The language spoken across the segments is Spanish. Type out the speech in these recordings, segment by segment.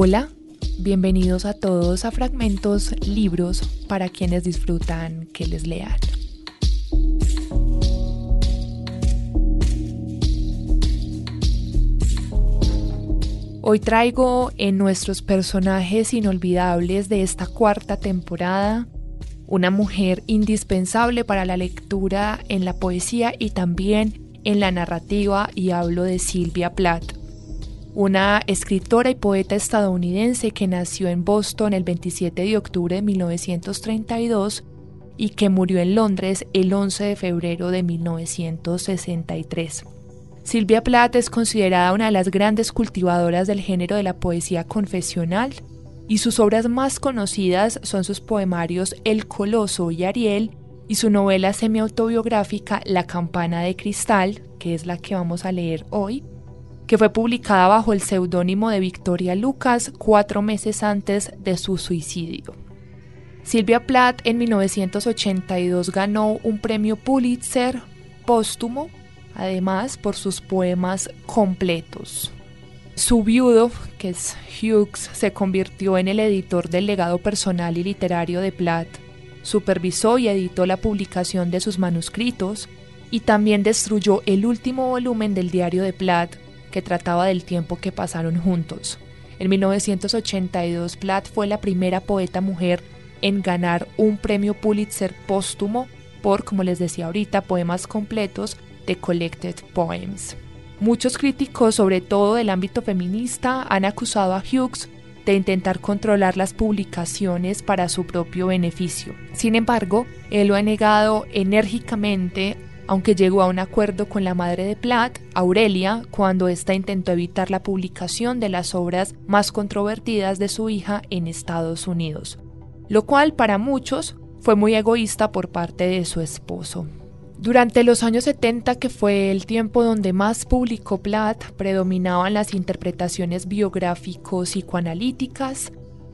Hola, bienvenidos a todos a Fragmentos Libros para quienes disfrutan que les lean. Hoy traigo en nuestros personajes inolvidables de esta cuarta temporada una mujer indispensable para la lectura en la poesía y también en la narrativa y hablo de Sylvia Plath, una escritora y poeta estadounidense que nació en Boston el 27 de octubre de 1932 y que murió en Londres el 11 de febrero de 1963. Silvia Plath es considerada una de las grandes cultivadoras del género de la poesía confesional y sus obras más conocidas son sus poemarios El Coloso y Ariel y su novela semiautobiográfica La Campana de Cristal, que es la que vamos a leer hoy, que fue publicada bajo el seudónimo de Victoria Lucas cuatro meses antes de su suicidio. Silvia Plath en 1982 ganó un premio Pulitzer póstumo además por sus poemas completos. Su viudo, que es Hughes, se convirtió en el editor del legado personal y literario de Platt, supervisó y editó la publicación de sus manuscritos y también destruyó el último volumen del diario de Platt que trataba del tiempo que pasaron juntos. En 1982 Platt fue la primera poeta mujer en ganar un premio Pulitzer póstumo por, como les decía ahorita, poemas completos The Collected Poems. Muchos críticos, sobre todo del ámbito feminista, han acusado a Hughes de intentar controlar las publicaciones para su propio beneficio. Sin embargo, él lo ha negado enérgicamente, aunque llegó a un acuerdo con la madre de Platt, Aurelia, cuando ésta intentó evitar la publicación de las obras más controvertidas de su hija en Estados Unidos, lo cual para muchos fue muy egoísta por parte de su esposo. Durante los años 70, que fue el tiempo donde más publicó Platt, predominaban las interpretaciones biográfico-psicoanalíticas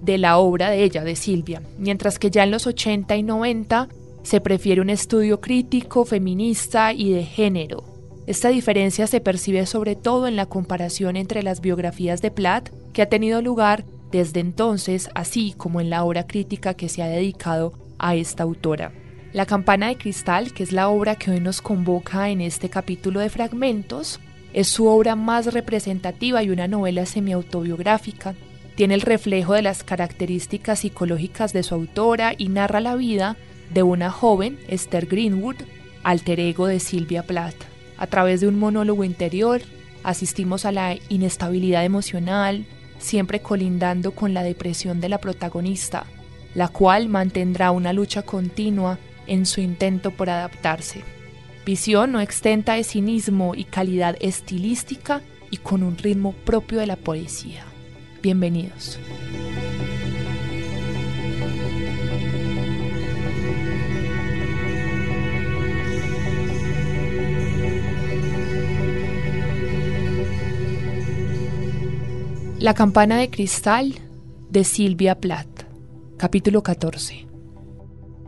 de la obra de ella, de Silvia, mientras que ya en los 80 y 90 se prefiere un estudio crítico, feminista y de género. Esta diferencia se percibe sobre todo en la comparación entre las biografías de Platt, que ha tenido lugar desde entonces, así como en la obra crítica que se ha dedicado a esta autora. La campana de cristal, que es la obra que hoy nos convoca en este capítulo de fragmentos, es su obra más representativa y una novela semiautobiográfica. Tiene el reflejo de las características psicológicas de su autora y narra la vida de una joven, Esther Greenwood, alter ego de Sylvia Plath. A través de un monólogo interior, asistimos a la inestabilidad emocional, siempre colindando con la depresión de la protagonista, la cual mantendrá una lucha continua en su intento por adaptarse. Visión no extenta de cinismo y calidad estilística y con un ritmo propio de la poesía. Bienvenidos. La campana de cristal de Silvia Plath, capítulo 14.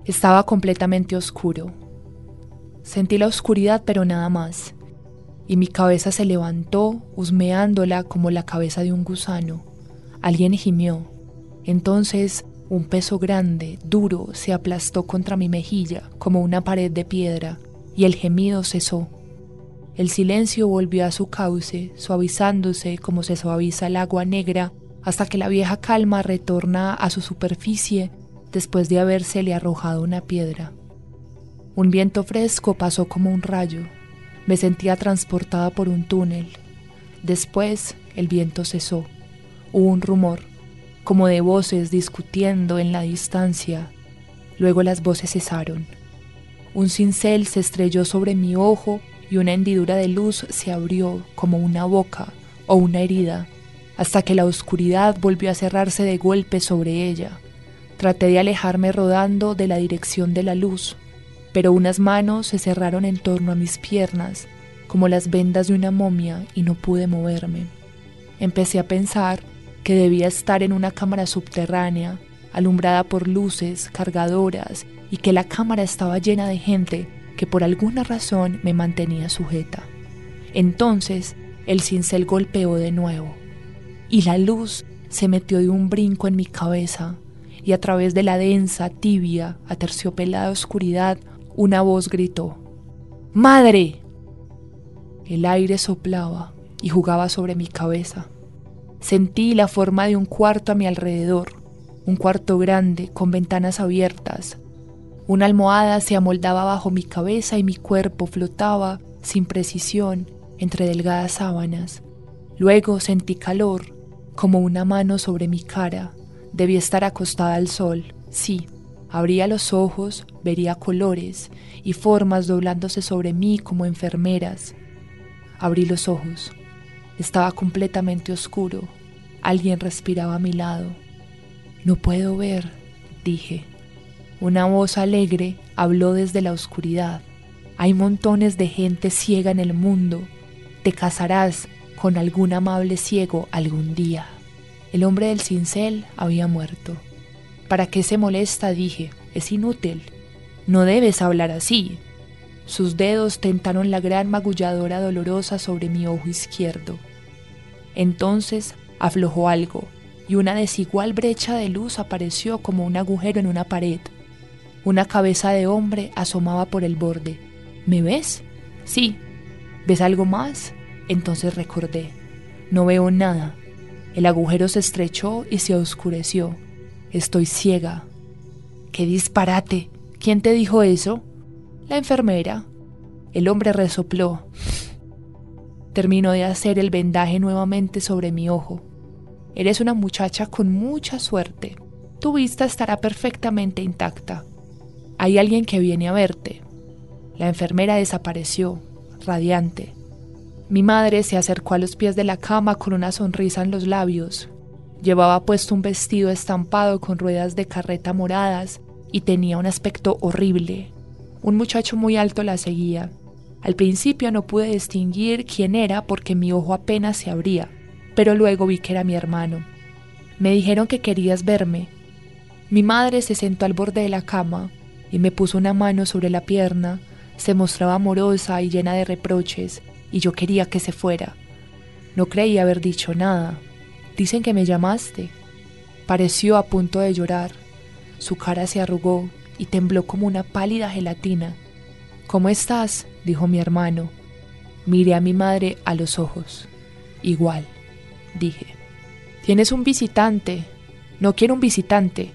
Estaba completamente oscuro. Sentí la oscuridad pero nada más, y mi cabeza se levantó, husmeándola como la cabeza de un gusano. Alguien gimió. Entonces un peso grande, duro, se aplastó contra mi mejilla como una pared de piedra, y el gemido cesó. El silencio volvió a su cauce, suavizándose como se suaviza el agua negra, hasta que la vieja calma retorna a su superficie después de habérsele arrojado una piedra. Un viento fresco pasó como un rayo. Me sentía transportada por un túnel. Después el viento cesó. Hubo un rumor, como de voces discutiendo en la distancia. Luego las voces cesaron. Un cincel se estrelló sobre mi ojo y una hendidura de luz se abrió como una boca o una herida, hasta que la oscuridad volvió a cerrarse de golpe sobre ella. Traté de alejarme rodando de la dirección de la luz, pero unas manos se cerraron en torno a mis piernas, como las vendas de una momia, y no pude moverme. Empecé a pensar que debía estar en una cámara subterránea, alumbrada por luces, cargadoras, y que la cámara estaba llena de gente que por alguna razón me mantenía sujeta. Entonces el cincel golpeó de nuevo, y la luz se metió de un brinco en mi cabeza y a través de la densa, tibia, aterciopelada oscuridad, una voz gritó, ¡Madre! El aire soplaba y jugaba sobre mi cabeza. Sentí la forma de un cuarto a mi alrededor, un cuarto grande con ventanas abiertas. Una almohada se amoldaba bajo mi cabeza y mi cuerpo flotaba sin precisión entre delgadas sábanas. Luego sentí calor, como una mano sobre mi cara. Debía estar acostada al sol, sí. Abría los ojos, vería colores y formas doblándose sobre mí como enfermeras. Abrí los ojos. Estaba completamente oscuro. Alguien respiraba a mi lado. No puedo ver, dije. Una voz alegre habló desde la oscuridad. Hay montones de gente ciega en el mundo. Te casarás con algún amable ciego algún día. El hombre del cincel había muerto. ¿Para qué se molesta? dije. Es inútil. No debes hablar así. Sus dedos tentaron la gran magulladora dolorosa sobre mi ojo izquierdo. Entonces aflojó algo, y una desigual brecha de luz apareció como un agujero en una pared. Una cabeza de hombre asomaba por el borde. ¿Me ves? Sí. ¿Ves algo más? Entonces recordé. No veo nada. El agujero se estrechó y se oscureció. Estoy ciega. ¡Qué disparate! ¿Quién te dijo eso? La enfermera. El hombre resopló. Terminó de hacer el vendaje nuevamente sobre mi ojo. Eres una muchacha con mucha suerte. Tu vista estará perfectamente intacta. Hay alguien que viene a verte. La enfermera desapareció, radiante. Mi madre se acercó a los pies de la cama con una sonrisa en los labios. Llevaba puesto un vestido estampado con ruedas de carreta moradas y tenía un aspecto horrible. Un muchacho muy alto la seguía. Al principio no pude distinguir quién era porque mi ojo apenas se abría, pero luego vi que era mi hermano. Me dijeron que querías verme. Mi madre se sentó al borde de la cama y me puso una mano sobre la pierna. Se mostraba amorosa y llena de reproches, y yo quería que se fuera. No creí haber dicho nada. Dicen que me llamaste. Pareció a punto de llorar. Su cara se arrugó y tembló como una pálida gelatina. ¿Cómo estás? dijo mi hermano. Miré a mi madre a los ojos. Igual, dije. Tienes un visitante. No quiero un visitante.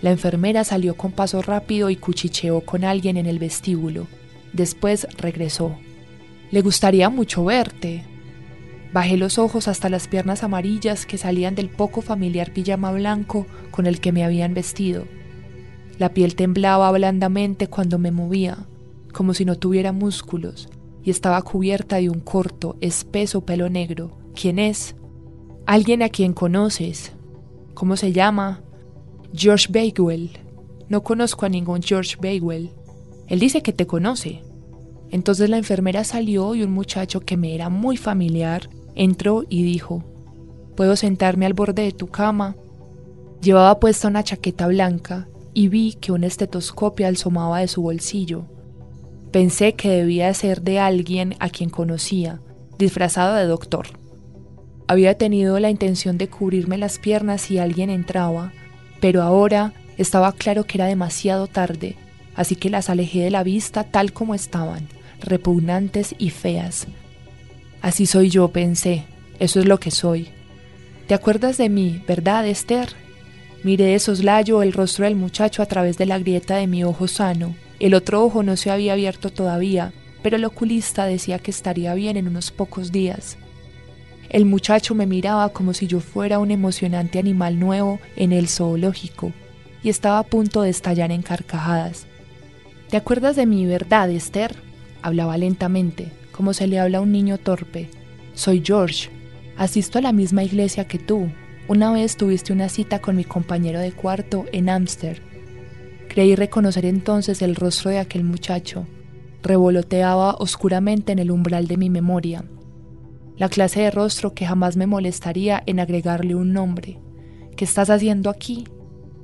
La enfermera salió con paso rápido y cuchicheó con alguien en el vestíbulo. Después regresó. Le gustaría mucho verte. Bajé los ojos hasta las piernas amarillas que salían del poco familiar pijama blanco con el que me habían vestido. La piel temblaba blandamente cuando me movía, como si no tuviera músculos, y estaba cubierta de un corto, espeso pelo negro. ¿Quién es? Alguien a quien conoces. ¿Cómo se llama? George Bagwell. No conozco a ningún George Bagwell. Él dice que te conoce. Entonces la enfermera salió y un muchacho que me era muy familiar entró y dijo, ¿puedo sentarme al borde de tu cama? Llevaba puesta una chaqueta blanca y vi que un estetoscopio asomaba de su bolsillo. Pensé que debía ser de alguien a quien conocía, disfrazado de doctor. Había tenido la intención de cubrirme las piernas si alguien entraba, pero ahora estaba claro que era demasiado tarde, así que las alejé de la vista tal como estaban repugnantes y feas. Así soy yo, pensé, eso es lo que soy. ¿Te acuerdas de mí, verdad, Esther? Miré de soslayo el rostro del muchacho a través de la grieta de mi ojo sano. El otro ojo no se había abierto todavía, pero el oculista decía que estaría bien en unos pocos días. El muchacho me miraba como si yo fuera un emocionante animal nuevo en el zoológico, y estaba a punto de estallar en carcajadas. ¿Te acuerdas de mi verdad, Esther? Hablaba lentamente, como se le habla a un niño torpe. Soy George. Asisto a la misma iglesia que tú. Una vez tuviste una cita con mi compañero de cuarto en Amster. Creí reconocer entonces el rostro de aquel muchacho. Revoloteaba oscuramente en el umbral de mi memoria. La clase de rostro que jamás me molestaría en agregarle un nombre. ¿Qué estás haciendo aquí?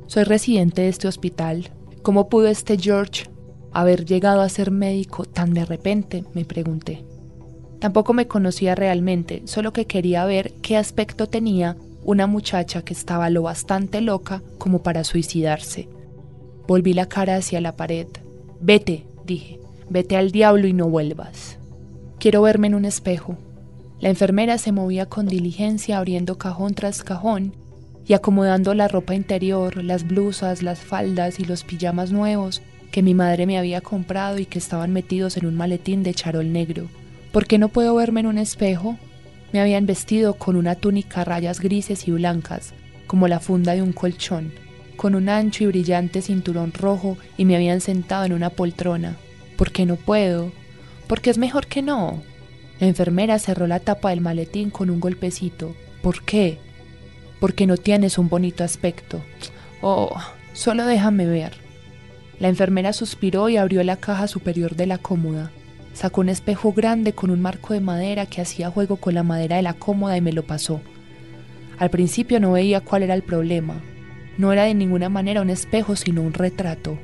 Soy residente de este hospital. ¿Cómo pudo este George haber llegado a ser médico tan de repente? me pregunté. Tampoco me conocía realmente, solo que quería ver qué aspecto tenía una muchacha que estaba lo bastante loca como para suicidarse. Volví la cara hacia la pared. Vete, dije, vete al diablo y no vuelvas. Quiero verme en un espejo. La enfermera se movía con diligencia abriendo cajón tras cajón y acomodando la ropa interior, las blusas, las faldas y los pijamas nuevos que mi madre me había comprado y que estaban metidos en un maletín de charol negro. ¿Por qué no puedo verme en un espejo? Me habían vestido con una túnica a rayas grises y blancas, como la funda de un colchón, con un ancho y brillante cinturón rojo y me habían sentado en una poltrona. ¿Por qué no puedo? Porque es mejor que no. La enfermera cerró la tapa del maletín con un golpecito. ¿Por qué? Porque no tienes un bonito aspecto. Oh, solo déjame ver. La enfermera suspiró y abrió la caja superior de la cómoda. Sacó un espejo grande con un marco de madera que hacía juego con la madera de la cómoda y me lo pasó. Al principio no veía cuál era el problema. No era de ninguna manera un espejo, sino un retrato.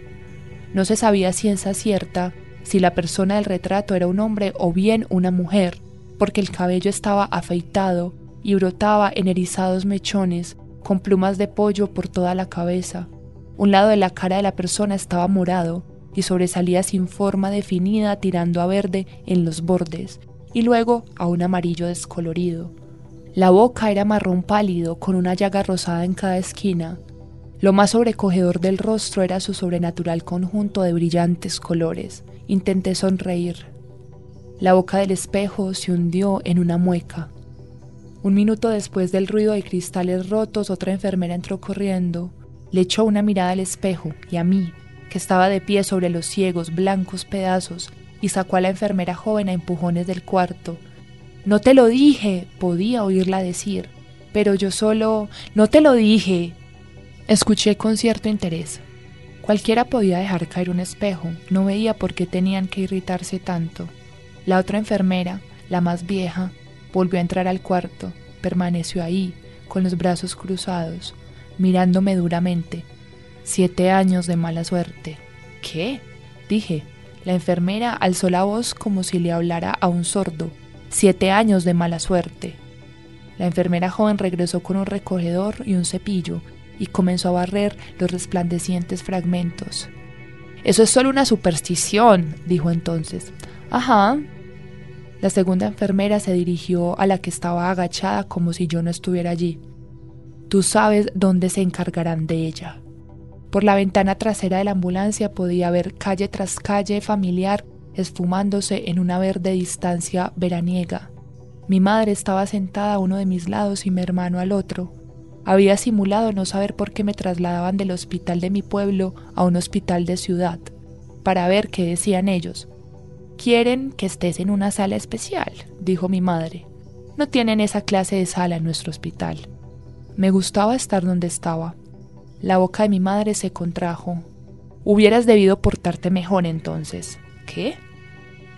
No se sabía ciencia cierta si la persona del retrato era un hombre o bien una mujer, porque el cabello estaba afeitado y brotaba en erizados mechones, con plumas de pollo por toda la cabeza. Un lado de la cara de la persona estaba morado y sobresalía sin forma definida tirando a verde en los bordes y luego a un amarillo descolorido. La boca era marrón pálido con una llaga rosada en cada esquina. Lo más sobrecogedor del rostro era su sobrenatural conjunto de brillantes colores. Intenté sonreír. La boca del espejo se hundió en una mueca. Un minuto después del ruido de cristales rotos, otra enfermera entró corriendo. Le echó una mirada al espejo y a mí, que estaba de pie sobre los ciegos, blancos pedazos, y sacó a la enfermera joven a empujones del cuarto. No te lo dije, podía oírla decir, pero yo solo... No te lo dije. Escuché con cierto interés. Cualquiera podía dejar caer un espejo, no veía por qué tenían que irritarse tanto. La otra enfermera, la más vieja, volvió a entrar al cuarto, permaneció ahí, con los brazos cruzados, mirándome duramente, Siete años de mala suerte. ¿Qué? dije. La enfermera alzó la voz como si le hablara a un sordo. Siete años de mala suerte. La enfermera joven regresó con un recogedor y un cepillo y comenzó a barrer los resplandecientes fragmentos. Eso es solo una superstición, dijo entonces. Ajá. La segunda enfermera se dirigió a la que estaba agachada como si yo no estuviera allí. Tú sabes dónde se encargarán de ella. Por la ventana trasera de la ambulancia podía ver calle tras calle familiar esfumándose en una verde distancia veraniega. Mi madre estaba sentada a uno de mis lados y mi hermano al otro. Había simulado no saber por qué me trasladaban del hospital de mi pueblo a un hospital de ciudad, para ver qué decían ellos. Quieren que estés en una sala especial, dijo mi madre. No tienen esa clase de sala en nuestro hospital. Me gustaba estar donde estaba, la boca de mi madre se contrajo. Hubieras debido portarte mejor entonces. ¿Qué?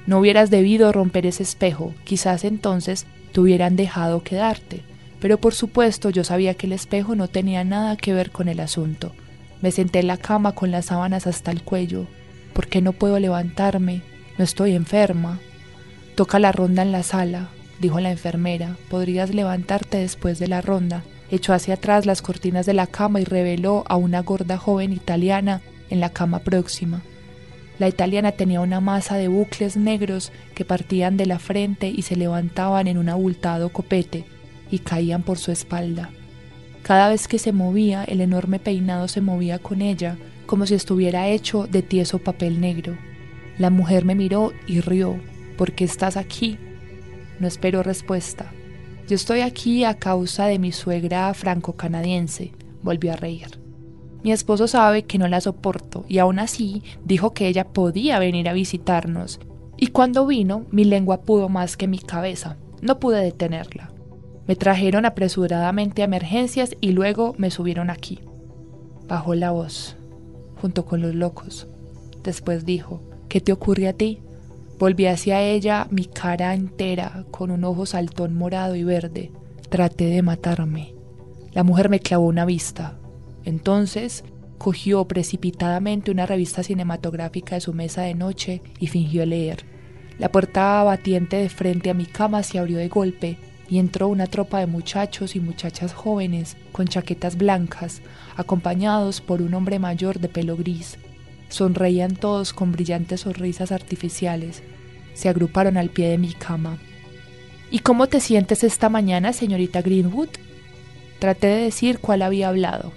No hubieras debido romper ese espejo. Quizás entonces te hubieran dejado quedarte. Pero por supuesto yo sabía que el espejo no tenía nada que ver con el asunto. Me senté en la cama con las sábanas hasta el cuello. ¿Por qué no puedo levantarme? No estoy enferma. Toca la ronda en la sala, dijo la enfermera. Podrías levantarte después de la ronda echó hacia atrás las cortinas de la cama y reveló a una gorda joven italiana en la cama próxima. La italiana tenía una masa de bucles negros que partían de la frente y se levantaban en un abultado copete y caían por su espalda. Cada vez que se movía, el enorme peinado se movía con ella, como si estuviera hecho de tieso papel negro. La mujer me miró y rió. ¿Por qué estás aquí? No espero respuesta. Yo estoy aquí a causa de mi suegra franco-canadiense, volvió a reír. Mi esposo sabe que no la soporto y aún así dijo que ella podía venir a visitarnos. Y cuando vino, mi lengua pudo más que mi cabeza. No pude detenerla. Me trajeron apresuradamente a emergencias y luego me subieron aquí. Bajó la voz, junto con los locos. Después dijo, ¿qué te ocurre a ti? Volví hacia ella mi cara entera, con un ojo saltón morado y verde. Traté de matarme. La mujer me clavó una vista. Entonces cogió precipitadamente una revista cinematográfica de su mesa de noche y fingió leer. La puerta batiente de frente a mi cama se abrió de golpe y entró una tropa de muchachos y muchachas jóvenes con chaquetas blancas, acompañados por un hombre mayor de pelo gris. Sonreían todos con brillantes sonrisas artificiales. Se agruparon al pie de mi cama. ¿Y cómo te sientes esta mañana, señorita Greenwood? Traté de decir cuál había hablado.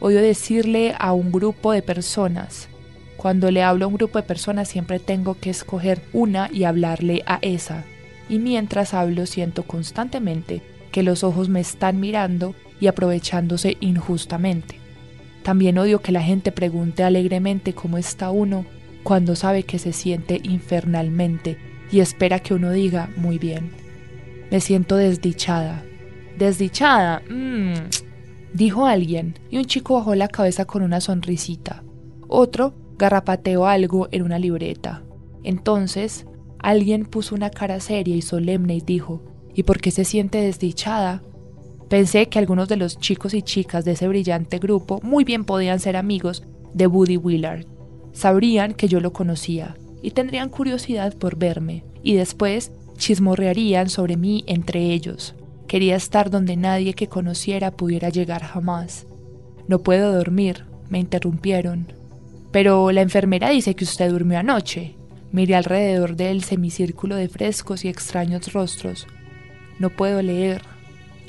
Odio decirle a un grupo de personas. Cuando le hablo a un grupo de personas siempre tengo que escoger una y hablarle a esa. Y mientras hablo siento constantemente que los ojos me están mirando y aprovechándose injustamente. También odio que la gente pregunte alegremente cómo está uno cuando sabe que se siente infernalmente y espera que uno diga muy bien. Me siento desdichada. Desdichada. Mmm dijo alguien, y un chico bajó la cabeza con una sonrisita. Otro garrapateó algo en una libreta. Entonces, alguien puso una cara seria y solemne y dijo, ¿y por qué se siente desdichada? Pensé que algunos de los chicos y chicas de ese brillante grupo muy bien podían ser amigos de Woody Willard. Sabrían que yo lo conocía y tendrían curiosidad por verme, y después chismorrearían sobre mí entre ellos. Quería estar donde nadie que conociera pudiera llegar jamás. No puedo dormir, me interrumpieron. Pero la enfermera dice que usted durmió anoche. Miré alrededor del semicírculo de frescos y extraños rostros. No puedo leer.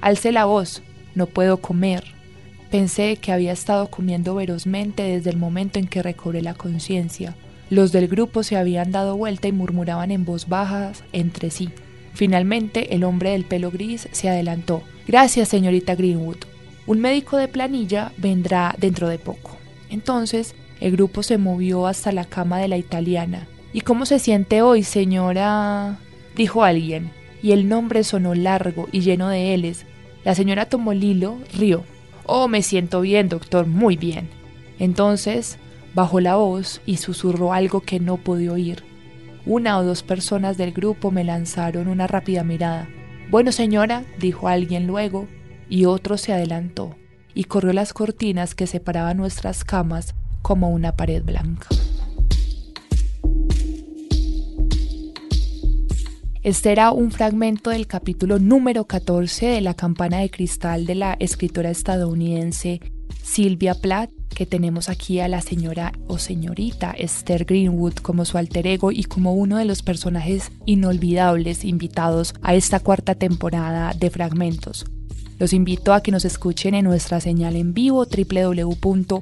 Alcé la voz. No puedo comer. Pensé que había estado comiendo ferozmente desde el momento en que recobré la conciencia. Los del grupo se habían dado vuelta y murmuraban en voz baja entre sí. Finalmente, el hombre del pelo gris se adelantó. Gracias, señorita Greenwood. Un médico de planilla vendrá dentro de poco. Entonces, el grupo se movió hasta la cama de la italiana. ¿Y cómo se siente hoy, señora? dijo alguien, y el nombre sonó largo y lleno de L's. La señora tomó el hilo, rió. Oh, me siento bien, doctor, muy bien. Entonces bajó la voz y susurró algo que no pude oír. Una o dos personas del grupo me lanzaron una rápida mirada. Bueno, señora, dijo alguien luego, y otro se adelantó y corrió las cortinas que separaban nuestras camas como una pared blanca. Este era un fragmento del capítulo número 14 de La campana de cristal de la escritora estadounidense Sylvia Plath que tenemos aquí a la señora o señorita Esther Greenwood como su alter ego y como uno de los personajes inolvidables invitados a esta cuarta temporada de Fragmentos. Los invito a que nos escuchen en nuestra señal en vivo www.hjck.com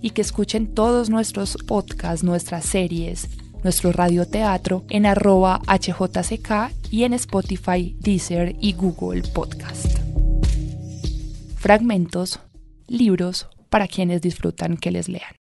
y que escuchen todos nuestros podcasts, nuestras series, nuestro radioteatro en arroba hjck y en Spotify, Deezer y Google Podcast. Fragmentos libros para quienes disfrutan que les lean.